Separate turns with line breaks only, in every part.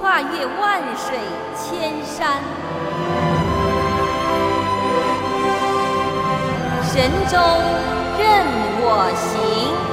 跨越万水千山，神州任我行。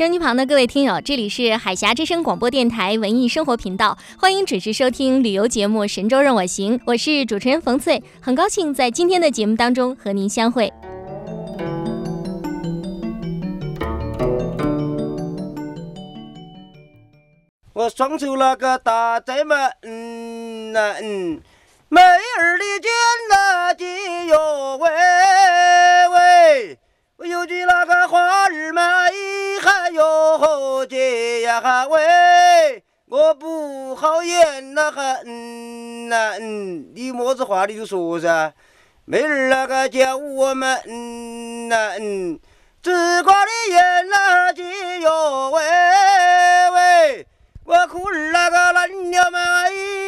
收音机旁的各位听友，这里是海峡之声广播电台文艺生活频道，欢迎准时收听旅游节目《神州任我行》，我是主持人冯翠，很高兴在今天的节目当中和您相会。
我双手那个搭在嘛，嗯呐嗯，妹儿的肩那紧哟喂喂，我有句那个话儿嘛，还有姐呀哈喂，我不好言那哈嗯呐嗯，你么子话你就说噻，妹儿那个叫我们嗯呐嗯，只管的言那紧哟喂喂。我苦儿那个烂了嘛，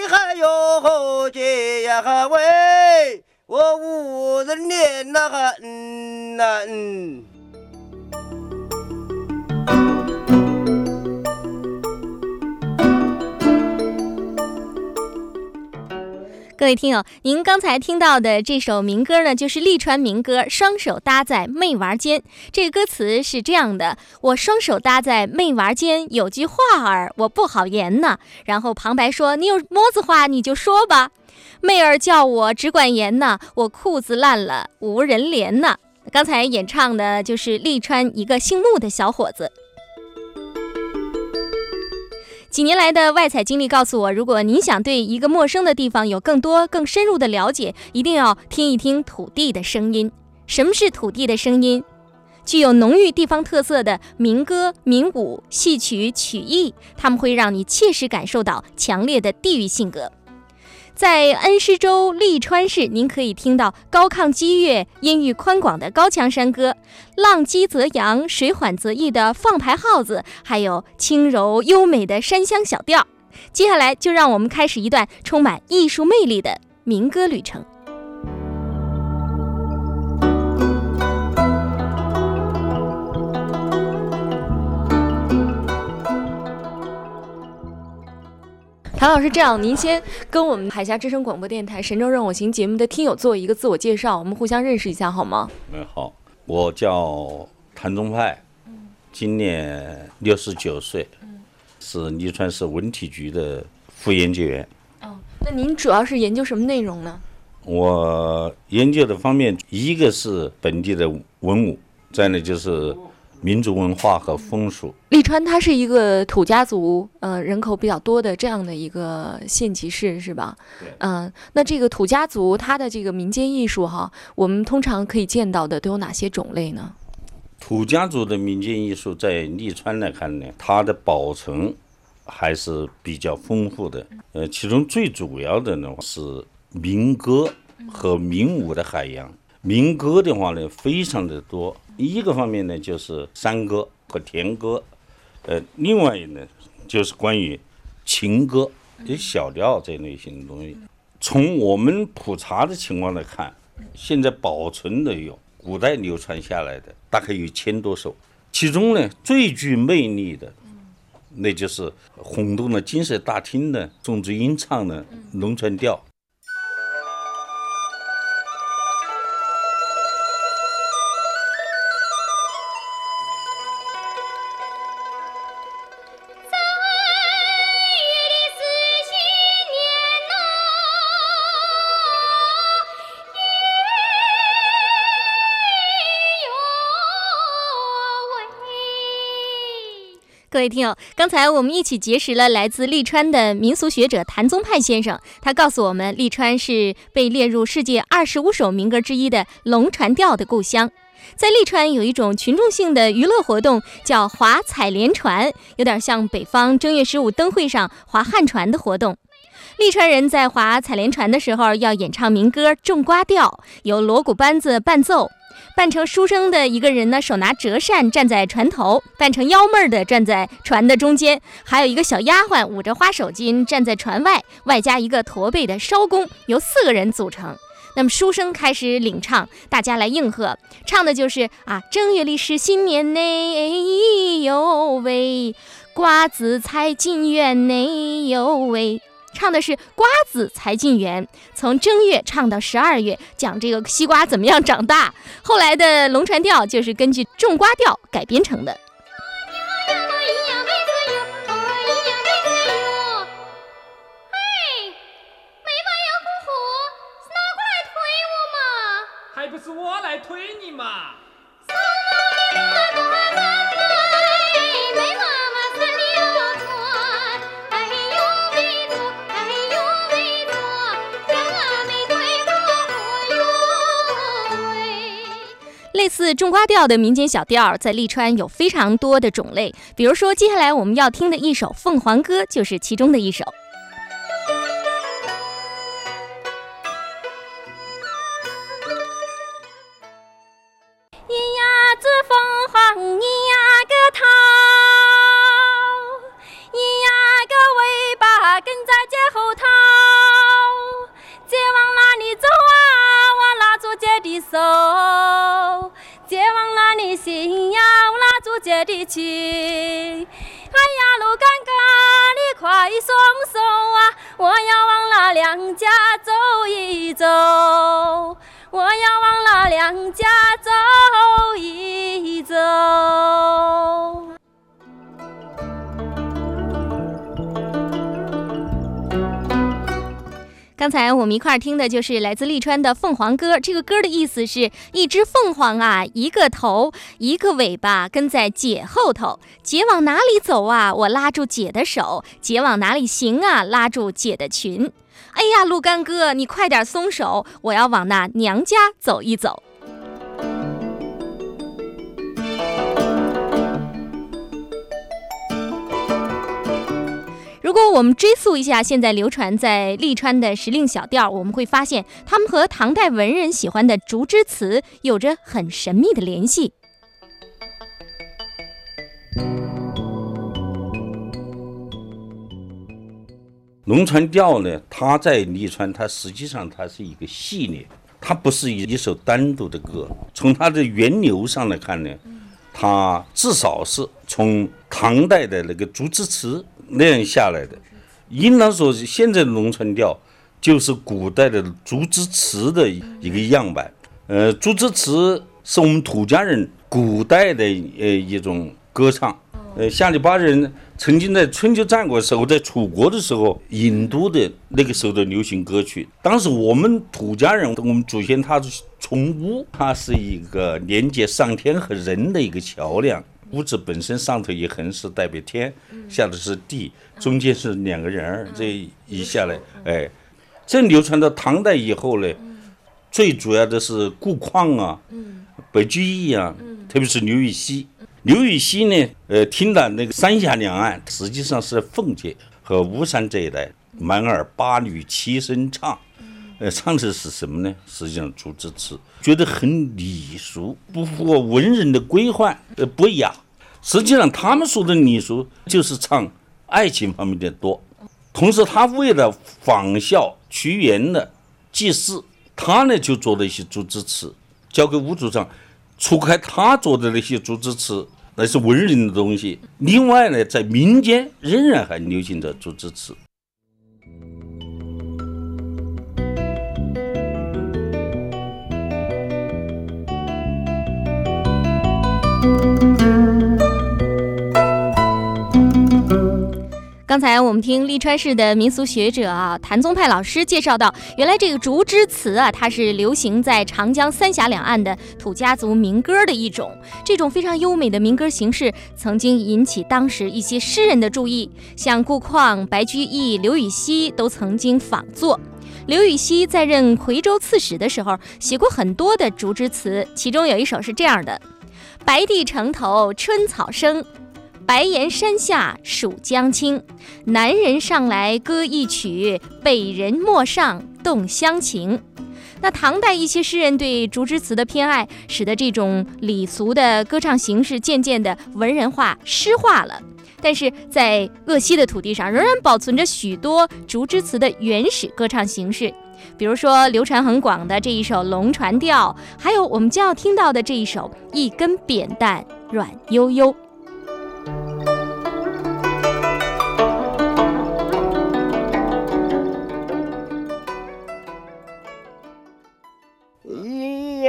还有姐呀哈喂，我无人怜那个嗯呐嗯。
各位听友，您刚才听到的这首民歌呢，就是利川民歌《双手搭在妹娃肩》。这个歌词是这样的：我双手搭在妹娃肩，有句话儿我不好言呐。然后旁白说：“你有么子话你就说吧。”妹儿叫我只管言呐，我裤子烂了无人怜呐。刚才演唱的就是利川一个姓穆的小伙子。几年来的外采经历告诉我，如果您想对一个陌生的地方有更多、更深入的了解，一定要听一听土地的声音。什么是土地的声音？具有浓郁地方特色的民歌、民舞、戏曲、曲艺，他们会让你切实感受到强烈的地域性格。在恩施州利川市，您可以听到高亢激越、音域宽广的高腔山歌，浪激则扬、水缓则溢的放排号子，还有轻柔优美的山乡小调。接下来，就让我们开始一段充满艺术魅力的民歌旅程。
谭老师，这样您先跟我们海峡之声广播电台《神州任我行》节目的听友做一个自我介绍，我们互相认识一下好吗？
嗯，好，我叫谭宗派，今年六十九岁，是利川市文体局的副研究员。
哦，那您主要是研究什么内容呢？
我研究的方面，一个是本地的文武，再呢就是。民族文化和风俗，
利川它是一个土家族，呃，人口比较多的这样的一个县级市，是吧？
对。
嗯，那这个土家族它的这个民间艺术哈，我们通常可以见到的都有哪些种类呢？
土家族的民间艺术在利川来看呢，它的保存还是比较丰富的。呃，其中最主要的呢是民歌和民舞的海洋。民歌的话呢，非常的多。一个方面呢，就是山歌和田歌，呃，另外呢，就是关于情歌、小调这类型的东西。从我们普查的情况来看，现在保存的有古代流传下来的，大概有千多首。其中呢，最具魅力的，那就是轰动了金色大厅的钟志英唱的《龙船调》。
各位听友，刚才我们一起结识了来自利川的民俗学者谭宗派先生，他告诉我们，利川是被列入世界二十五首民歌之一的龙船调的故乡。在利川有一种群众性的娱乐活动，叫划彩莲船，有点像北方正月十五灯会上划旱船的活动。利川人在划采莲船的时候，要演唱民歌《种瓜调》，由锣鼓班子伴奏。扮成书生的一个人呢，手拿折扇站在船头；扮成幺妹儿的站在船的中间；还有一个小丫鬟捂着花手巾站在船外，外加一个驼背的艄公，由四个人组成。那么书生开始领唱，大家来应和，唱的就是啊，正月里是新年呢，哎呦喂，瓜子采进园呢，哎呦喂。唱的是瓜子才进园，从正月唱到十二月，讲这个西瓜怎么样长大。后来的龙船调就是根据种瓜调改编成的。类似种瓜调的民间小调，在利川有非常多的种类。比如说，接下来我们要听的一首《凤凰歌》就是其中的一首。
一呀只凤凰，一呀个桃，一呀个尾巴跟在姐后头。再往哪里走姐的手。姐往哪里行呀？我拉住姐的情。哎呀，路干干，你快松手啊！我要往那娘家走一走，我要往那娘家
刚才我们一块儿听的就是来自利川的《凤凰歌》。这个歌的意思是一只凤凰啊，一个头，一个尾巴，跟在姐后头。姐往哪里走啊？我拉住姐的手。姐往哪里行啊？拉住姐的裙。哎呀，鹿干哥，你快点松手，我要往那娘家走一走。如果我们追溯一下现在流传在利川的时令小调，我们会发现它们和唐代文人喜欢的竹枝词有着很神秘的联系。
龙船调呢，它在利川，它实际上它是一个系列，它不是一一首单独的歌。从它的源流上来看呢，它至少是从唐代的那个竹枝词那样下来的。应当说，现在的龙船调就是古代的竹枝词的一个样板。呃，竹枝词是我们土家人古代的呃一种歌唱。呃，下里巴人曾经在春秋战国时候，在楚国的时候引都的那个时候的流行歌曲。当时我们土家人，我们祖先他是从巫，他是一个连接上天和人的一个桥梁。屋子本身上头一横是代表天，下头是地，中间是两个人儿。这一下来，哎，这流传到唐代以后呢，最主要的是顾况啊，白居易啊，特别是刘禹锡。刘禹锡呢，呃，听了那个三峡两岸，实际上是奉节和巫山这一带，满耳八女齐声唱，呃，唱的是什么呢？实际上竹枝词，觉得很礼俗，不符合文人的规范，呃，不雅。实际上他们说的礼俗，就是唱爱情方面的多。同时，他为了仿效屈原的祭祀，他呢就做了一些竹枝词，交给吴主唱。除开他做的那些竹枝词，那是文人的东西。另外呢，在民间仍然还流行着竹枝词。
刚才我们听利川市的民俗学者啊谭宗派老师介绍到，原来这个竹枝词啊，它是流行在长江三峡两岸的土家族民歌的一种。这种非常优美的民歌形式，曾经引起当时一些诗人的注意，像顾况、白居易、刘禹锡都曾经仿作。刘禹锡在任夔州刺史的时候，写过很多的竹枝词，其中有一首是这样的：“白帝城头春草生。”白岩山下数江青，南人上来歌一曲，北人陌上动乡情。那唐代一些诗人对竹枝词的偏爱，使得这种礼俗的歌唱形式渐渐的文人化、诗化了。但是在鄂西的土地上，仍然保存着许多竹枝词的原始歌唱形式，比如说流传很广的这一首《龙船调》，还有我们将要听到的这一首《一根扁担软悠悠》。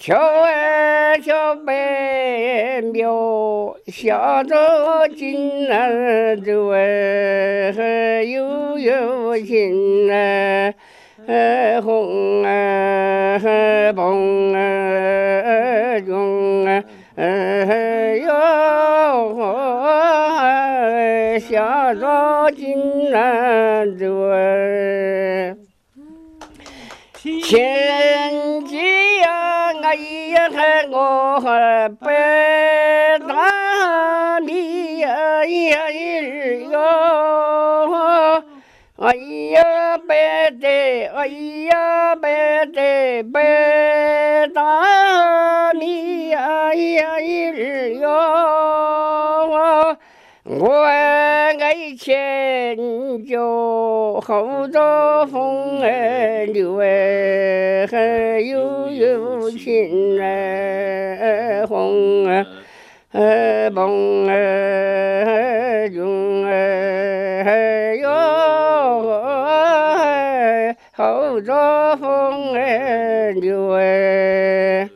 啊也一日哟，哎呀转的，哎呀转的转，有有啊也一日哟。桥儿桥北庙，下着金儿走儿，悠悠心儿红儿红儿红儿哟，下着金儿走儿，千金。哎呀，我还背大米呀呀一日哟，哎呀背的，哎呀背的背大米呀呀一日哟，我爱前脚后着风儿流哎，悠悠。情儿红儿梦儿永儿哟，后着风儿流儿。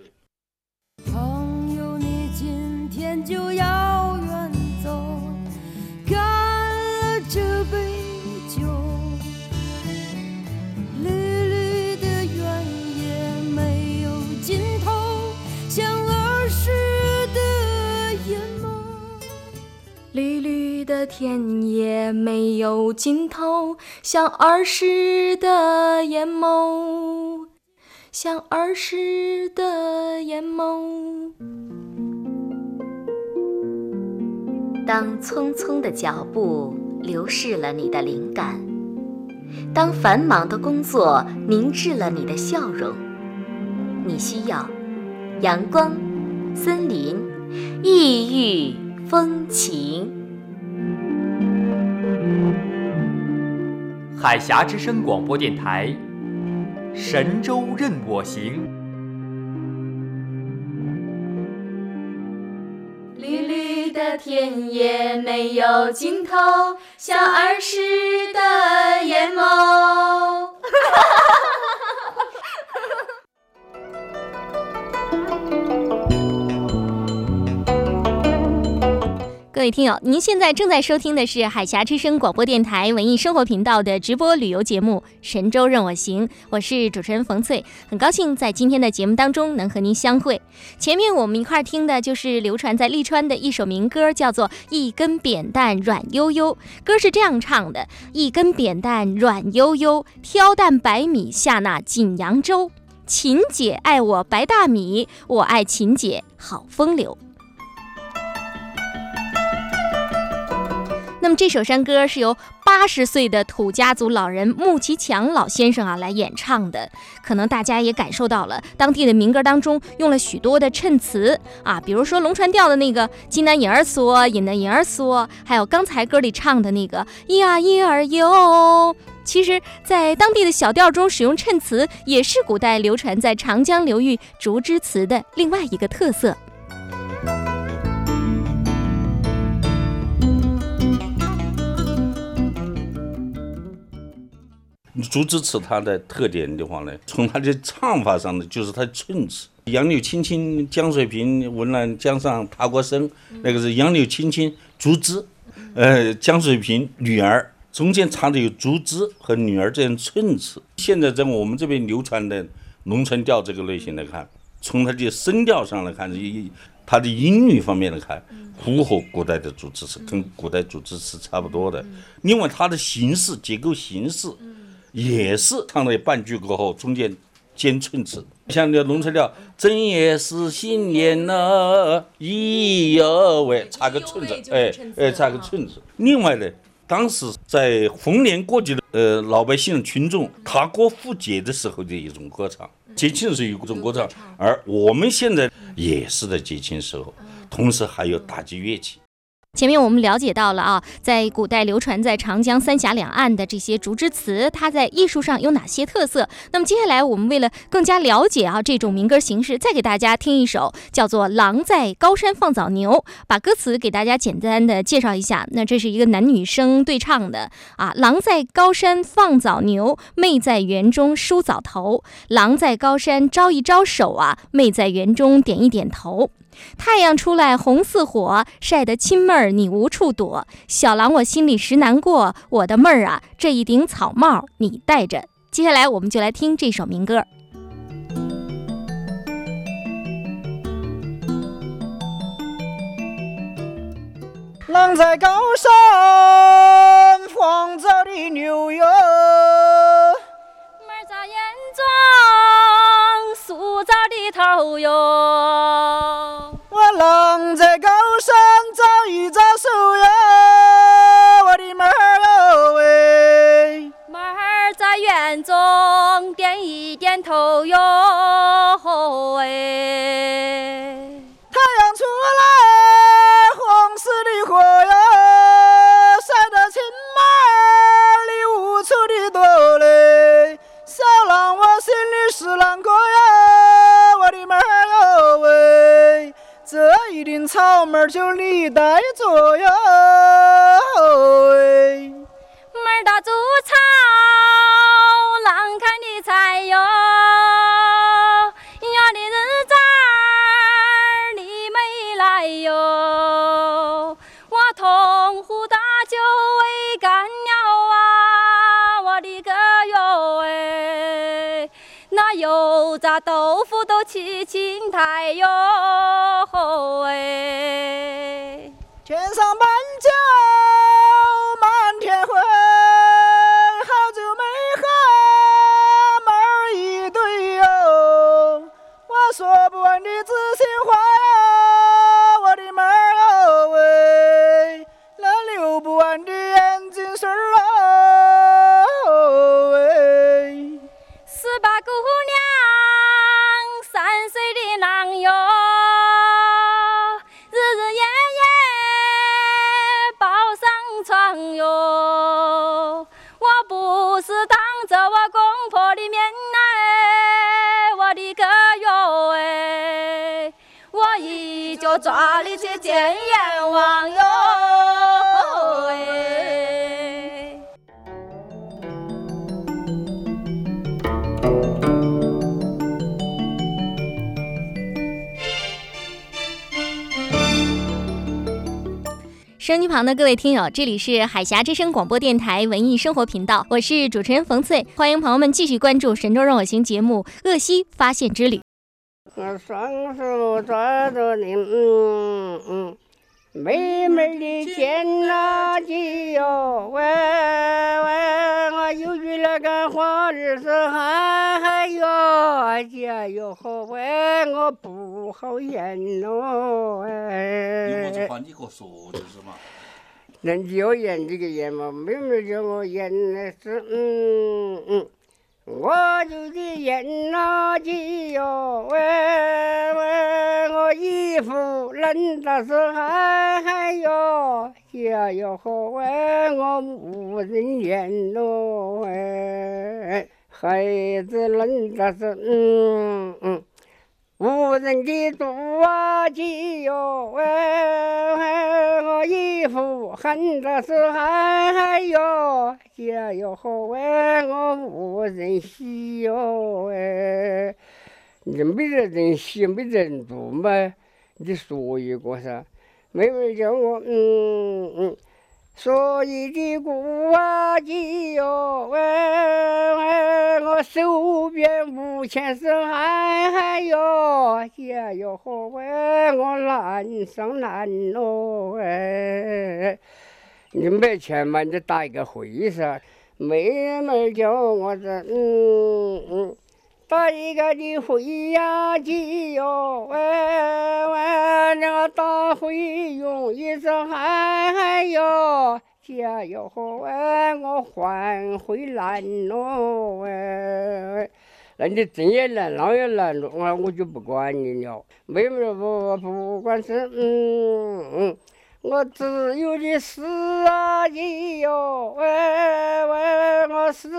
绿的
田野没有尽头，像儿时的眼眸，像儿时的眼眸。
当匆匆的脚步流逝了你的灵感，当繁忙的工作凝滞了你的笑容，你需要阳光、森林、异域风情。
海峡之声广播电台，神州任我行。
绿绿的田野没有尽头，像儿时的眼眸。
各位听友，您现在正在收听的是海峡之声广播电台文艺生活频道的直播旅游节目《神州任我行》，我是主持人冯翠，很高兴在今天的节目当中能和您相会。前面我们一块儿听的就是流传在利川的一首民歌，叫做《一根扁担软悠悠》。歌是这样唱的：一根扁担软悠悠，挑担白米下那锦扬州。秦姐爱我白大米，我爱秦姐好风流。那么这首山歌是由八十岁的土家族老人穆其强老先生啊来演唱的。可能大家也感受到了，当地的民歌当中用了许多的衬词啊，比如说龙船调的那个“金南银儿嗦，银南银儿嗦”，还有刚才歌里唱的那个“咿呀咿儿哟”。其实，在当地的小调中使用衬词，也是古代流传在长江流域竹枝词的另外一个特色。
竹枝词它的特点的话呢，从它的唱法上呢，就是它的衬词。杨柳青青江水平，闻郎江上踏过声。那个是杨柳青青竹枝，呃，江水平女儿，中间插的有竹枝和女儿这样衬词。现在在我们这边流传的农村调这个类型来看，从它的声调上来看，一它的音律方面来看，符合古代的竹枝词，跟古代竹枝词差不多的。另外，它的形式结构形式。也是唱了半句过后，中间间衬词，像那农村调，正月是新年呐，咿哟喂，插个寸子，哎哎，插个寸子。另外呢，当时在逢年过节的呃老百姓群众踏歌赴节的时候的一种歌唱，节庆的时候一种歌唱，而我们现在也是在节庆时候，同时还有打击乐器。
前面我们了解到了啊，在古代流传在长江三峡两岸的这些竹枝词，它在艺术上有哪些特色？那么接下来我们为了更加了解啊这种民歌形式，再给大家听一首叫做《郎在高山放早牛》，把歌词给大家简单的介绍一下。那这是一个男女生对唱的啊，郎在高山放早牛，妹在园中梳早头。郎在高山招一招手啊，妹在园中点一点头。太阳出来红似火，晒得亲妹儿你无处躲。小郎我心里实难过，我的妹儿啊，这一顶草帽你戴着。接下来我们就来听这首民歌。
郎在高山放早的牛哟，
妹儿在园中梳早的头哟。
我郎在高山找一找手哟，我的妹儿哟喂，
妹儿在园中点一点头哟喂。
太阳出来红似的火哟，晒得青妹儿你无处的躲嘞。小郎我心里是难过呀，我的妹儿哟喂，这一顶草帽就你戴着哟喂。
妹儿大筑草，郎看的菜哟。呀的日子你没来哟，我铜壶大酒喂干了啊，我的个哟喂，那油炸豆腐都起青苔哟喂。抓你去见阎王哟哎。
收音机旁的各位听友，这里是海峡之声广播电台文艺生活频道，我是主持人冯翠，欢迎朋友们继续关注《神州任我行》节目《鄂西发现之旅》。
我双手抓着你，嗯嗯，妹妹的肩那肌哟，喂喂，我有句那个话儿是嗨嗨哟，家哟好喂，我不好演咯，哎。
话你给我说就是嘛。
那你要演这个演嘛，妹妹叫我演的是嗯嗯，我就是演垃圾哟喂喂，我衣服冷的是嗨嗨哟，家哟好喂，我无人烟喽喂，孩子冷的是嗯嗯。无人的渡啊机哟喂，我衣服喊的是嗨嗨哟，家哟好喂，我无人洗哟喂。你没得人洗，没得人做嘛？你说一个噻，妹妹叫我嗯嗯。所以的古啊鸡哟喂，我手边无钱是嗨嗨哟，家哟好喂，我难上难咯喂。你没钱嘛，你打一个会噻。妹妹叫我这嗯嗯。打一个的会呀鸡哟喂喂，那个打会用一声嗨嗨哟，家哟好喂，我还会难咯喂。那你真也难，那也难咯，我我就不管你了。妹妹不不管是嗯嗯。我只有的是啊你哟喂喂，我死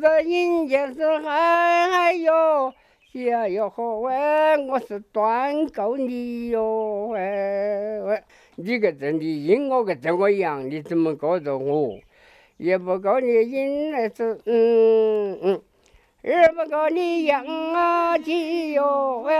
在人间是嗨嗨哟，呀哟好喂，我是断够你哟喂喂，你个真你阴我个跟我阳，你怎么告着我？也不告你阴那是嗯嗯。二不跟你养啊鸡哟喂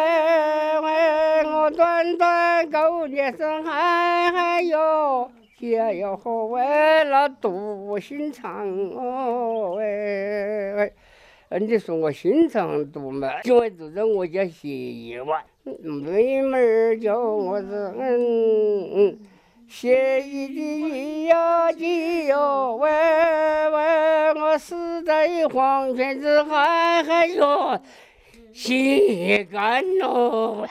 喂，我短短够你是嗨嗨哟，家哟好喂，那多心肠哦喂喂，你说我心肠毒嘛？因为住在我家歇一晚，妹妹儿叫我是嗯嗯。写一的呀鸡哟喂喂，我死在黄泉之海海哟，心肝喽，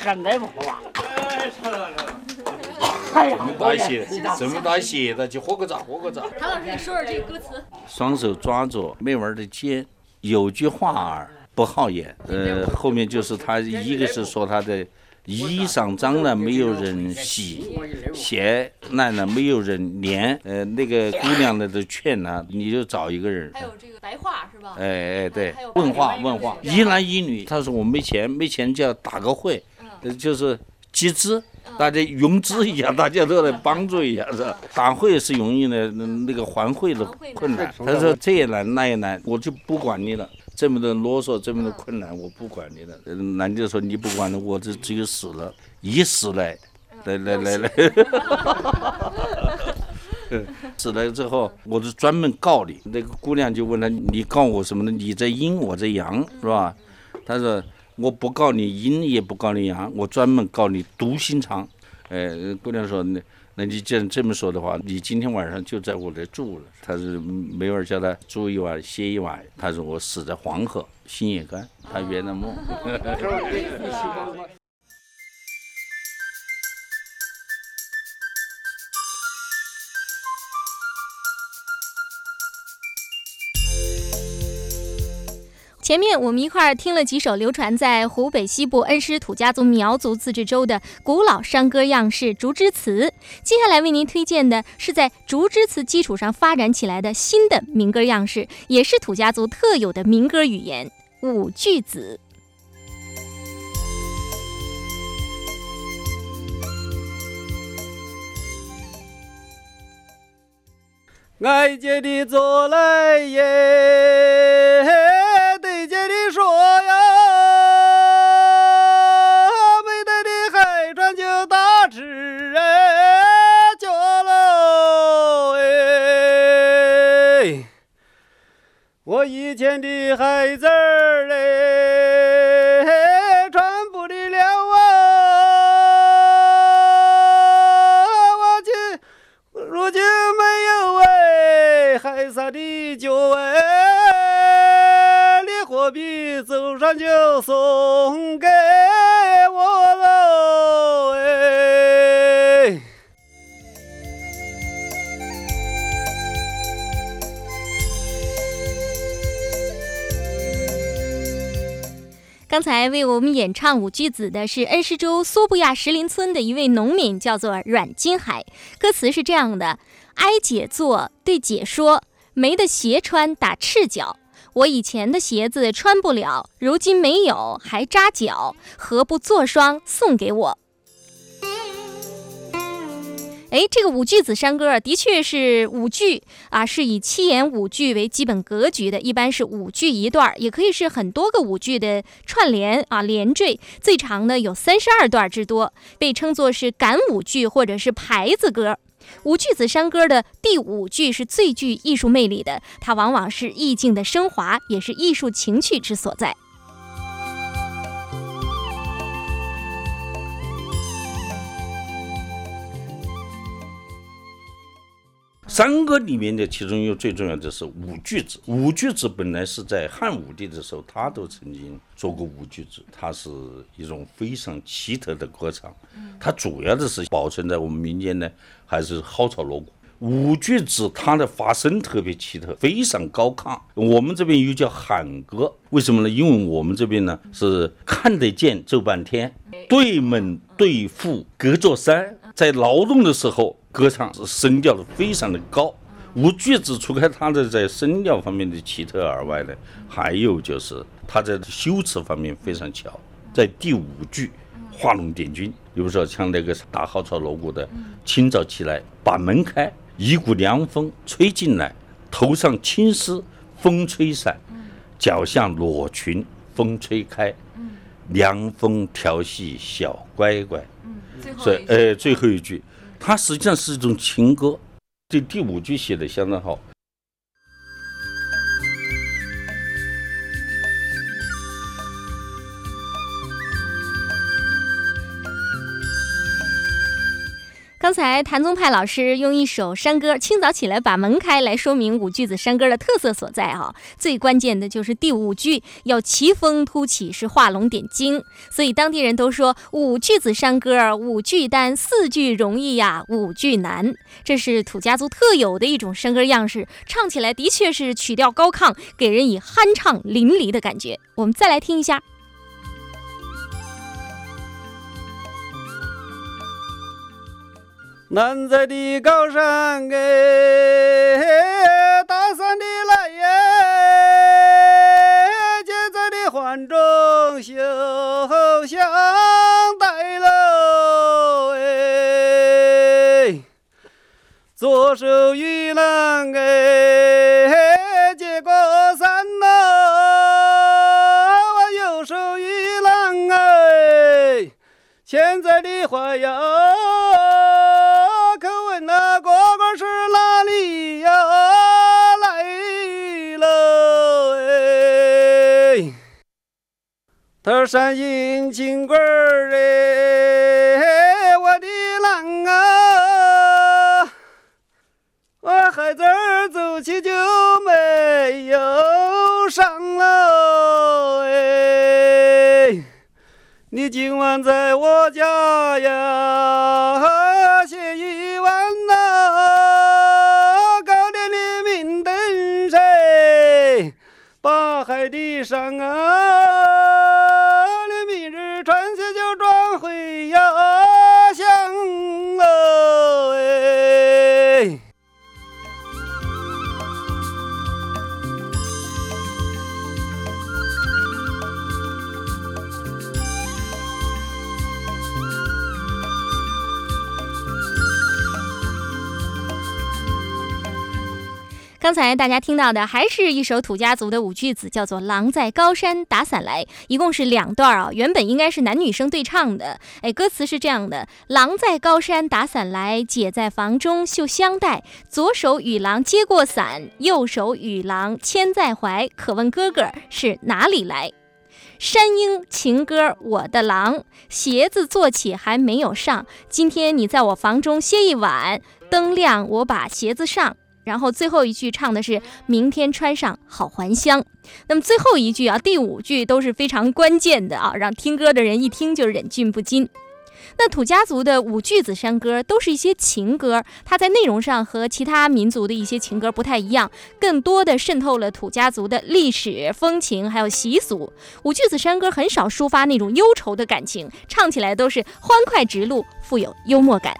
很难不啊？
哎呀，这么大写，这么大写的，去喝个茶，喝个茶。
唐老师，你说说这个歌词。
双手抓着妹娃儿的肩，有句话儿不好言。呃，后面就是他一个是说他的。衣裳脏了没有人洗，鞋烂了没有人粘。呃，那个姑娘呢都劝他，你就找一个人。
还有这个白话是吧？
哎哎对，问话问话，一男一女。他说我没钱，没钱就要打个会，就是集资，大家融资一下，大家都来帮助一下是吧？打会是容易的，那个还会的困难。他说这也难那也难，我就不管你了。这么多啰嗦，这么多困难，我不管你了。男的说你不管了，我这只有死了，以死来，来来来来，死了之后，我就专门告你。那个姑娘就问他，你告我什么呢？你在阴，我在阳，是吧？他说我不告你阴，也不告你阳，我专门告你毒心肠。哎，姑娘说那。那你既然这么说的话，你今天晚上就在我这住了。他是没法叫他住一晚歇一晚。他说我死在黄河，心也干，他圆了梦。
前面我们一块儿听了几首流传在湖北西部恩施土家族苗族自治州的古老山歌样式竹枝词，接下来为您推荐的是在竹枝词基础上发展起来的新的民歌样式，也是土家族特有的民歌语言——五句子。
爱姐的坐来耶。对姐的说呀，没得的海船就打吃哎，叫喽哎，我以前的孩子儿嘞，就送给我。哎，
刚才为我们演唱五句子的是恩施州苏布亚石林村的一位农民，叫做阮金海。歌词是这样的：挨姐坐，对姐说，没得鞋穿，打赤脚。我以前的鞋子穿不了，如今没有还扎脚，何不做双送给我？哎，这个五句子山歌的确是五句啊，是以七言五句为基本格局的，一般是五句一段，也可以是很多个五句的串联啊，连缀。最长的有三十二段之多，被称作是赶五句或者是牌子歌。五句子山歌的第五句是最具艺术魅力的，它往往是意境的升华，也是艺术情趣之所在。
山歌里面的其中又最重要的是五句子。五句子本来是在汉武帝的时候，他都曾经做过五句子，它是一种非常奇特的歌唱。它主要的是保存在我们民间呢，还是蒿草锣鼓。五句子它的发声特别奇特，非常高亢。我们这边又叫喊歌，为什么呢？因为我们这边呢是看得见走半天，对门对户隔座山，在劳动的时候。歌唱是声调的非常的高，五句子除开它的在声调方面的奇特而外呢，还有就是它在修辞方面非常巧。在第五句“画龙点睛”，比如说像那个打号草锣鼓的，清早起来把门开，一股凉风吹进来，头上青丝风吹散，脚下裸裙风吹开，凉风调戏小乖乖。所以，哎，最后一句。它实际上是一种情歌，这第五句写的相当好。
刚才谭宗派老师用一首山歌《清早起来把门开》来说明五句子山歌的特色所在啊，最关键的就是第五句要奇峰突起，是画龙点睛，所以当地人都说五句子山歌五句单，四句容易呀，五句难。这是土家族特有的一种山歌样式，唱起来的确是曲调高亢，给人以酣畅淋漓的感觉。我们再来听一下。
南在的高山哎，大山的来耶，姐在的环中绣香带喽哎，左手玉郎哎，接过山喽，我右手玉郎哎，牵在的花腰。头上迎亲官儿哎，我的郎啊，我孩子儿走起就没有伤了哎，你今晚在我家呀，写一碗呐，高粱的明灯谁把海的上啊。
刚才大家听到的还是一首土家族的五句子，叫做《狼在高山打伞来》，一共是两段啊。原本应该是男女生对唱的，哎，歌词是这样的：狼在高山打伞来，姐在房中绣香带，左手与狼接过伞，右手与狼牵在怀。可问哥哥是哪里来？山鹰情歌，我的狼，鞋子做起还没有上，今天你在我房中歇一晚，灯亮我把鞋子上。然后最后一句唱的是“明天穿上好还乡”，那么最后一句啊，第五句都是非常关键的啊，让听歌的人一听就忍俊不禁。那土家族的五句子山歌都是一些情歌，它在内容上和其他民族的一些情歌不太一样，更多的渗透了土家族的历史风情还有习俗。五句子山歌很少抒发那种忧愁的感情，唱起来都是欢快直路，富有幽默感。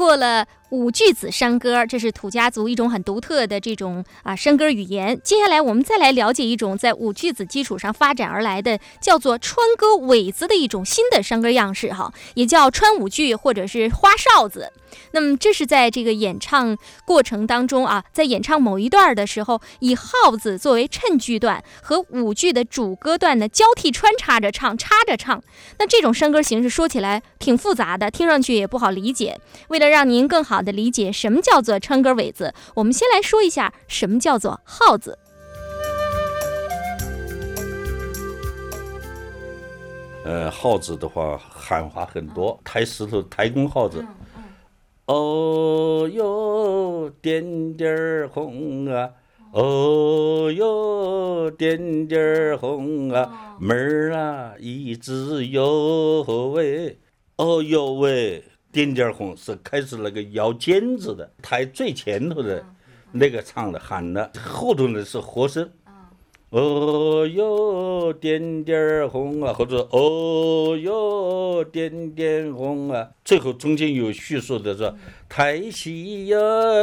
过了。五句子山歌，这是土家族一种很独特的这种啊山歌语言。接下来我们再来了解一种在五句子基础上发展而来的，叫做川歌尾子的一种新的山歌样式，哈，也叫川五句或者是花哨子。那么这是在这个演唱过程当中啊，在演唱某一段的时候，以号子作为衬句段和五句的主歌段呢交替穿插着唱，插着唱。那这种山歌形式说起来挺复杂的，听上去也不好理解。为了让您更好。的理解什么叫做川歌尾子？我们先来说一下什么叫做号子。
呃，号子的话，喊话很多，抬石头、抬弓号子。哦哟，点点红啊！哦哟，点点红啊！门儿啊，一直哟喂，哦哟喂。点点红是开始那个摇尖子的，台最前头的那个唱的喊的，后头的是和声。哦哟，点点红啊，或者哦哟，点点红啊，最后中间有叙述的说，太细呀，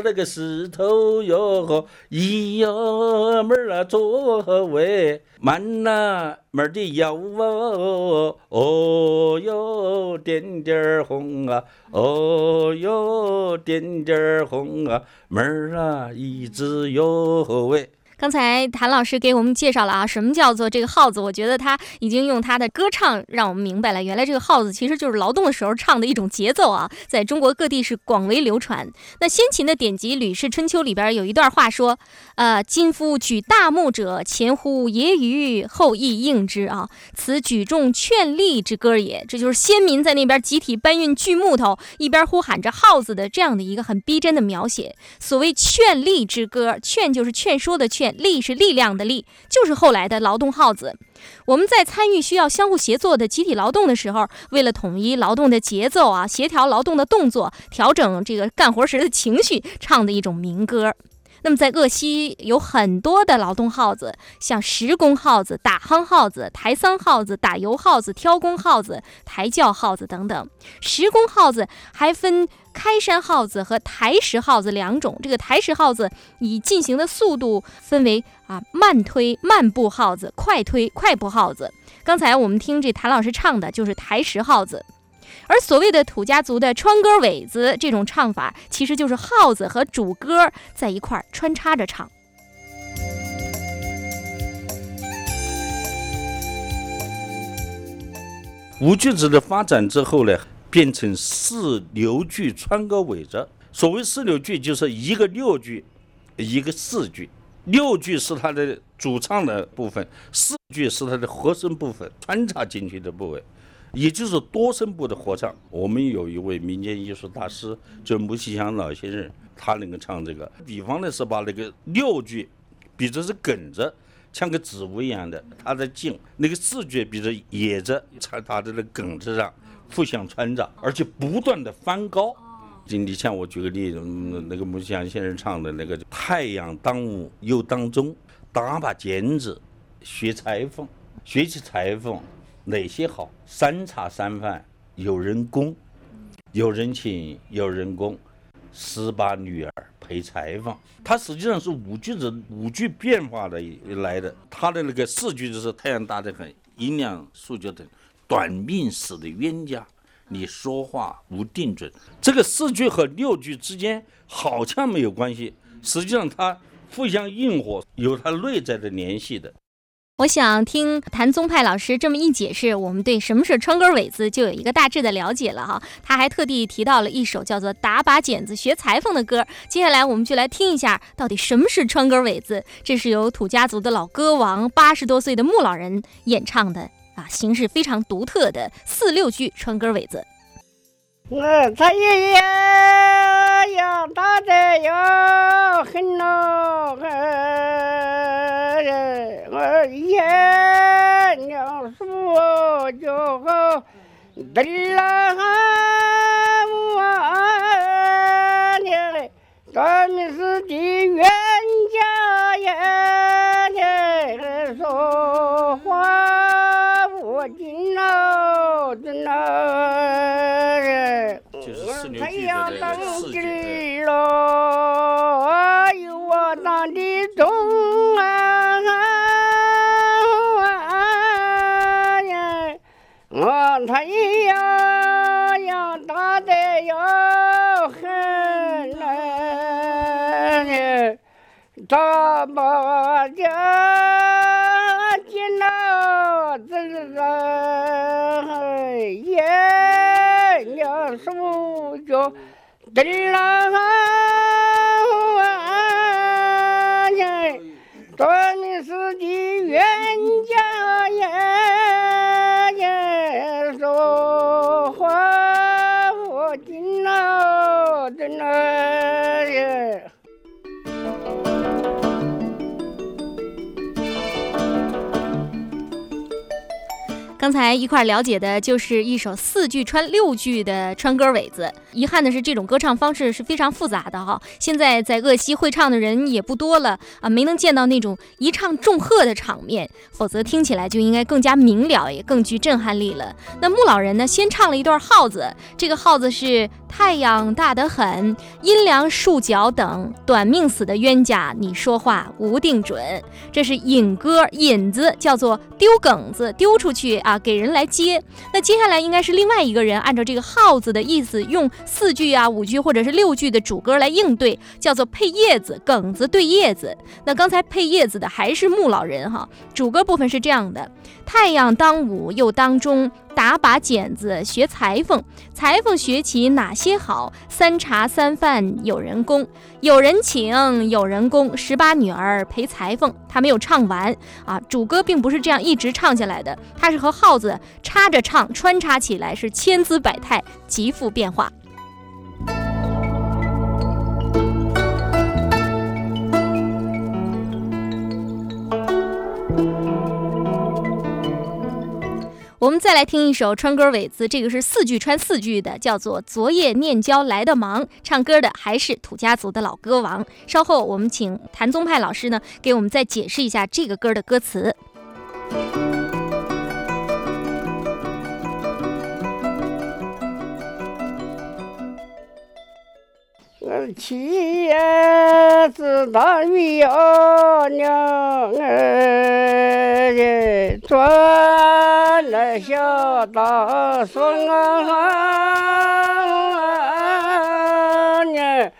那个石头哟，咿哟妹儿啊，左喂，慢呐妹儿的腰啊，哦哟，点点红啊，哦哟，点点红啊，妹儿啊，一直哟喂。
刚才谭老师给我们介绍了啊，什么叫做这个号子？我觉得他已经用他的歌唱让我们明白了，原来这个号子其实就是劳动的时候唱的一种节奏啊，在中国各地是广为流传。那先秦的典籍《吕氏春秋》里边有一段话说：“呃，今夫举大木者，前呼揶揄，后亦应之啊，此举重劝力之歌也。”这就是先民在那边集体搬运锯木头，一边呼喊着号子的这样的一个很逼真的描写。所谓劝力之歌，劝就是劝说的劝。力是力量的力，就是后来的劳动号子。我们在参与需要相互协作的集体劳动的时候，为了统一劳动的节奏啊，协调劳动的动作，调整这个干活时的情绪，唱的一种民歌。那么在鄂西有很多的劳动号子，像石工号子、打夯号子、抬桑号子、打油号子、挑工号子、抬轿号子等等。石工号子还分开山号子和抬石号子两种。这个抬石号子以进行的速度分为啊慢推、慢步号子、快推、快步号子。刚才我们听这谭老师唱的就是抬石号子。而所谓的土家族的川歌尾子这种唱法，其实就是号子和主歌在一块儿穿插着唱。
五句子的发展之后呢，变成四六句川歌尾子。所谓四六句，就是一个六句，一个四句。六句是它的主唱的部分，四句是它的和声部分，穿插进去的部位。也就是多声部的合唱，我们有一位民间艺术大师，就穆西祥老先生，他能够唱这个。比方呢是把那个六句，比作是梗子，像个植物一样的，他在静；那个四句比作野着，在它的那梗子上互相穿着，而且不断的翻高。你像我举个例子，那个穆西祥先生唱的那个“太阳当午又当中，打把剪子学裁缝，学起裁缝。”哪些好？三茶三饭有人供，有人请，有人供，十八女儿陪裁缝。它实际上是五句子，五句变化的来的。它的那个四句就是太阳大得很，阴阳数九等，短命死的冤家，你说话无定准。这个四句和六句之间好像没有关系，实际上它互相应和，有它内在的联系的。
我想听谭宗派老师这么一解释，我们对什么是川歌尾子就有一个大致的了解了哈。他还特地提到了一首叫做《打把剪子学裁缝》的歌。接下来我们就来听一下，到底什么是川歌尾子？这是由土家族的老歌王八十多岁的穆老人演唱的啊，形式非常独特的四六句川歌尾子。
我这一夜呀打得呀很呐，我爷娘说就好，得了我呢，咱们是的冤家呀，说话我紧了，真了。
就是四六
太阳当
四句的。
今了，有我当的中啊！我太阳呀大的要很呐，怎么的见啊这个爷娘手就得了
刚才一块了解的就是一首四句穿六句的川歌尾子。遗憾的是，这种歌唱方式是非常复杂的哈。现在在鄂西会唱的人也不多了啊，没能见到那种一唱众和的场面，否则听起来就应该更加明了，也更具震撼力了。那穆老人呢，先唱了一段号子，这个号子是太阳大得很，阴凉数脚等，短命死的冤家，你说话无定准。这是引歌，引子叫做丢梗子，丢出去啊，给人来接。那接下来应该是另外一个人按照这个号子的意思，用四句啊、五句或者是六句的主歌来应对，叫做配叶子，梗子对叶子。那刚才配叶子的还是木老人哈。主歌部分是这样的：太阳当午又当中，打把剪子学裁缝，裁缝学起哪些好？三茶三饭有人供，有人请，有人供。十八女儿陪裁缝，他没有唱完啊。主歌并不是这样一直唱下来的，他是和号子插着唱，穿插起来是千姿百态，极富变化。我们再来听一首川歌尾子，这个是四句穿四句的，叫做《昨夜念娇来的忙》。唱歌的还是土家族的老歌王。稍后我们请谭宗派老师呢，给我们再解释一下这个歌的歌词。
我七爷是大鱼儿娘儿，转来小大孙啊娘，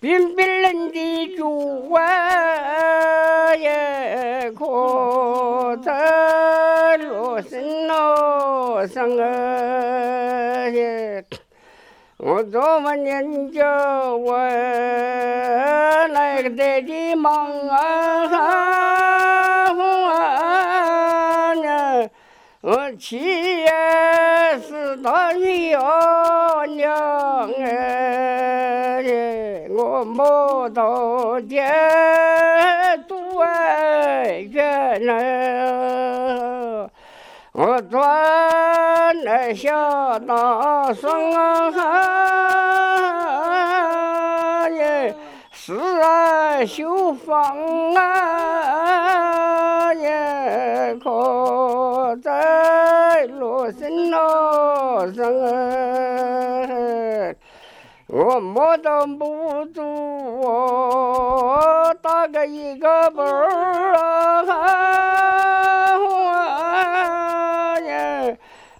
冰冰冷的竹啊也可在罗森路上啊。我昨晚念着我那个爹的忙啊，我七爷是大鱼儿娘哎，我摸到的都爱见了。我转来小大孙啊耶，是啊修房啊耶，可在罗森路上啊，我摸到不住我打个一个本儿啊。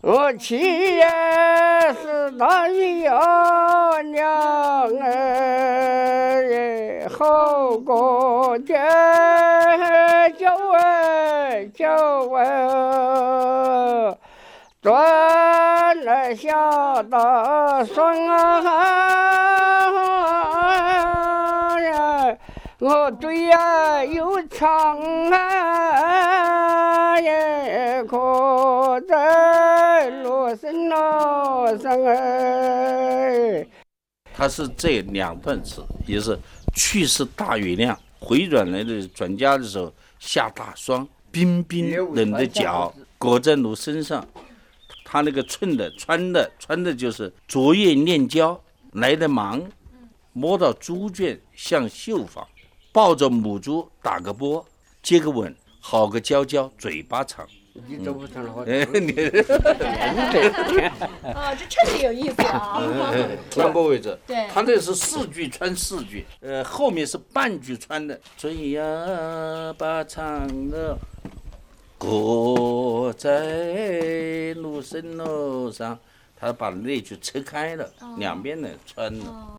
我七爷是大鱼儿娘儿，好过节叫哎叫哎，转来下大山啊，我嘴呀又长啊耶，可在罗森路罗上哎。
它是这两段词，也是去世大雨量，回转来的转家的时候下大霜，冰冰冷的脚裹在奴身上，他那个寸的穿的穿的就是昨夜念娇来的忙，摸到猪圈像绣坊，抱着母猪打个啵，接个吻，好个娇娇嘴巴长。
你怎么唱的话？
哎，你
啊，这确实有意思啊！
穿过位置，
对
他这是四句穿四句，呃，后面是半句穿的。嘴呀把长的裹在路身路上，他把那句拆开了，两边的穿了。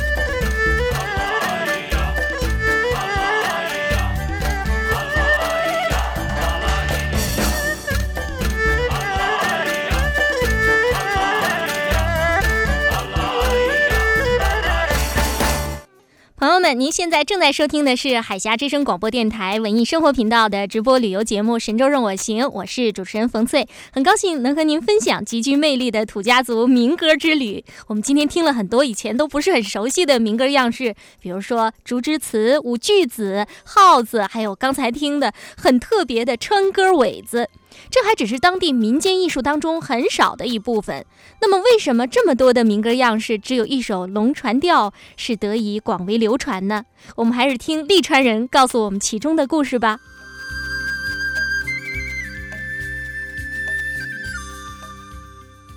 朋友们，您现在正在收听的是海峡之声广播电台文艺生活频道的直播旅游节目《神州任我行》，我是主持人冯翠，很高兴能和您分享极具魅力的土家族民歌之旅。我们今天听了很多以前都不是很熟悉的民歌样式，比如说竹枝词、舞句子、号子，还有刚才听的很特别的川歌尾子。这还只是当地民间艺术当中很少的一部分。那么，为什么这么多的民歌样式，只有一首龙船调是得以广为流传呢？我们还是听利川人告诉我们其中的故事吧。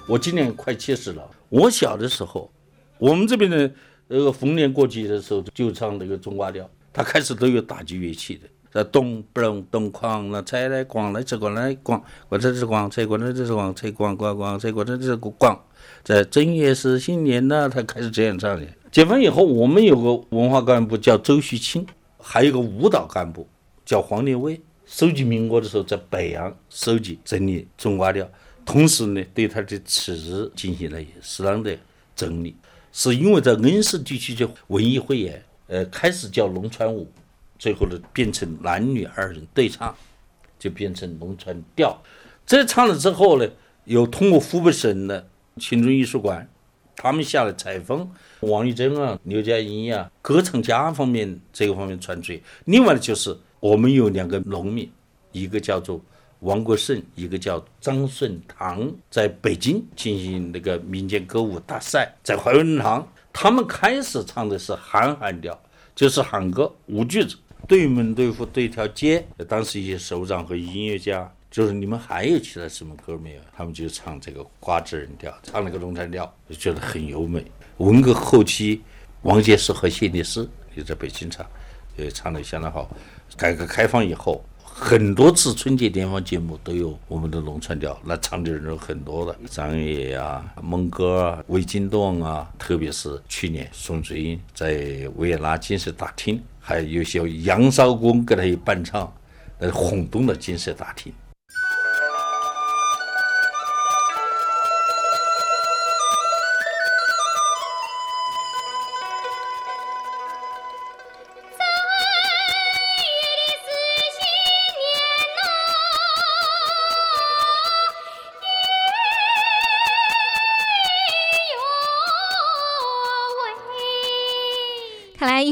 我今年快七十了，我小的时候，我们这边的呃逢年过节的时候就唱那个中瓜调，它开始都有打击乐器的。在咚不隆咚哐，那菜来咣来吃咣来咣，咣这是咣，菜咣这这是咣，菜咣咣咣，菜咣这这是咣。在正月是新年呢，他开始这样唱的。解放以后，我们有个文化干部叫周旭清，还有个舞蹈干部叫黄连威。收集民歌的时候，在北洋收集整理中瓜调，同时呢，对他的词进行了适当的整理。是因为在恩施地区的文艺汇演，呃，开始叫龙船舞。最后呢，变成男女二人对唱，就变成龙船调。这唱了之后呢，又通过湖北省的群众艺术馆，他们下来采风，王玉珍啊、刘佳音呀，歌唱家方面这个方面传出去。另外呢，就是我们有两个农民，一个叫做王国胜，一个叫张顺堂，在北京进行那个民间歌舞大赛，在怀文堂，他们开始唱的是韩寒调，就是韩歌五句子。对门对户对条街，当时一些首长和音乐家，就是你们还有其他什么歌没有？他们就唱这个瓜子人调，唱那个龙船调，就觉得很优美。文革后期，王杰是和谢丽斯也在北京唱，也唱得相当好。改革开放以后，很多次春节联欢节目都有我们的龙船调，那唱的人有很多的，张也呀、孟哥啊、魏金栋啊，特别是去年宋祖英在维也纳金色大厅。还有些杨少功给他一伴唱，那轰动了金色大厅。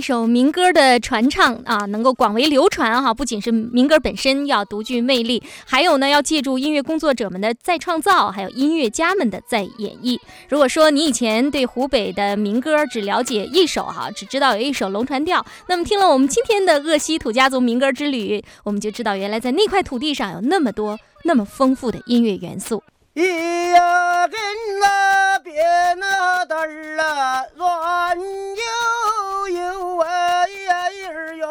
一首民歌的传唱啊，能够广为流传哈，不仅是民歌本身要独具魅力，还有呢要借助音乐工作者们的再创造，还有音乐家们的再演绎。如果说你以前对湖北的民歌只了解一首哈，只知道有一首龙船调，那么听了我们今天的鄂西土家族民歌之旅，我们就知道原来在那块土地上有那么多那么丰富的音乐元素。
咿呀跟那边那嘚儿啊，软悠哎呀咿儿哟，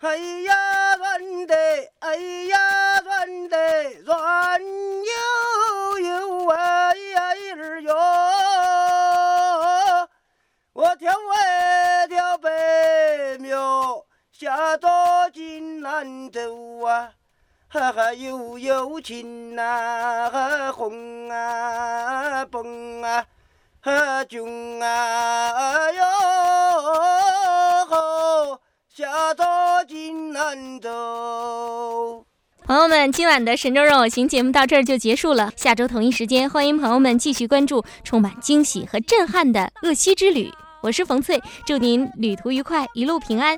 哎呀转得，哎呀转得转悠悠，哎呀咿儿哟，我挑柴挑北苗，下捉金兰州
啊，哈哈悠悠情呐啊，红啊蹦。啊，哈囧啊哟吼，下到金兰州。
朋友们，今晚的《神州让我行》节目到这儿就结束了。下周同一时间，欢迎朋友们继续关注充满惊喜和震撼的鄂西之旅。我是冯翠，祝您旅途愉快，一路平安。